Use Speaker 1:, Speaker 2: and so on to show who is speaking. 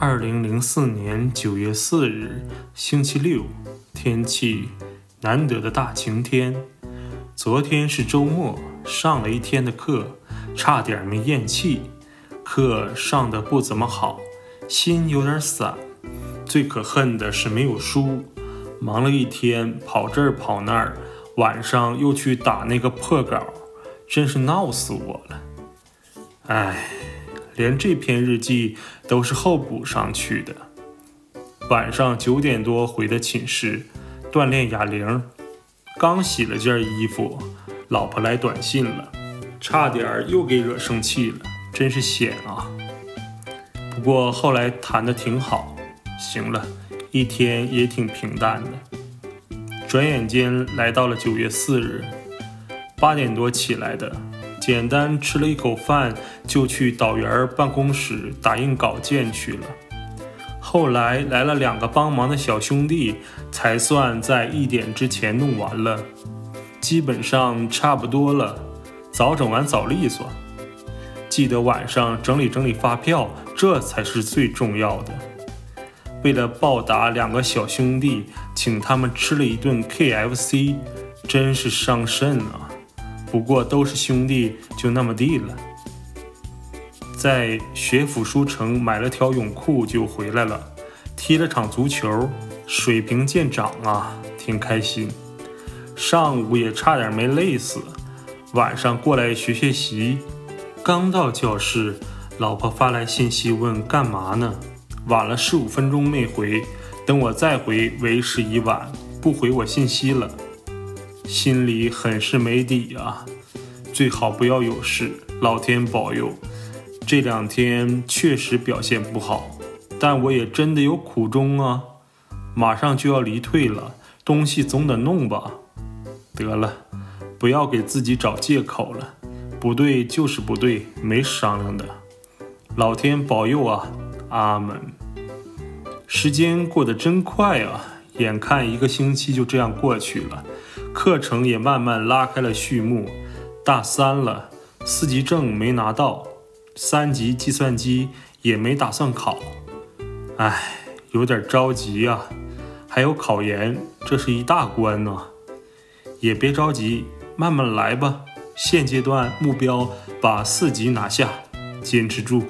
Speaker 1: 二零零四年九月四日，星期六，天气难得的大晴天。昨天是周末，上了一天的课，差点没咽气。课上的不怎么好，心有点散。最可恨的是没有书，忙了一天，跑这儿跑那儿，晚上又去打那个破稿，真是闹死我了。唉。连这篇日记都是后补上去的。晚上九点多回的寝室，锻炼哑铃，刚洗了件衣服，老婆来短信了，差点又给惹生气了，真是险啊！不过后来谈的挺好，行了，一天也挺平淡的。转眼间来到了九月四日，八点多起来的。简单吃了一口饭，就去导员办公室打印稿件去了。后来来了两个帮忙的小兄弟，才算在一点之前弄完了，基本上差不多了。早整完早利索。记得晚上整理整理发票，这才是最重要的。为了报答两个小兄弟，请他们吃了一顿 KFC，真是伤肾啊！不过都是兄弟，就那么地了。在学府书城买了条泳裤就回来了，踢了场足球，水平见长啊，挺开心。上午也差点没累死，晚上过来学学习。刚到教室，老婆发来信息问干嘛呢？晚了十五分钟没回，等我再回为时已晚，不回我信息了。心里很是没底啊，最好不要有事，老天保佑。这两天确实表现不好，但我也真的有苦衷啊。马上就要离退了，东西总得弄吧。得了，不要给自己找借口了，不对就是不对，没商量的。老天保佑啊，阿门。时间过得真快啊，眼看一个星期就这样过去了。课程也慢慢拉开了序幕，大三了，四级证没拿到，三级计算机也没打算考，唉，有点着急啊。还有考研，这是一大关呢。也别着急，慢慢来吧。现阶段目标把四级拿下，坚持住。